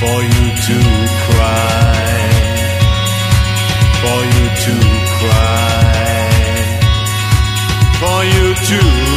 for you to cry, for you to cry, for you to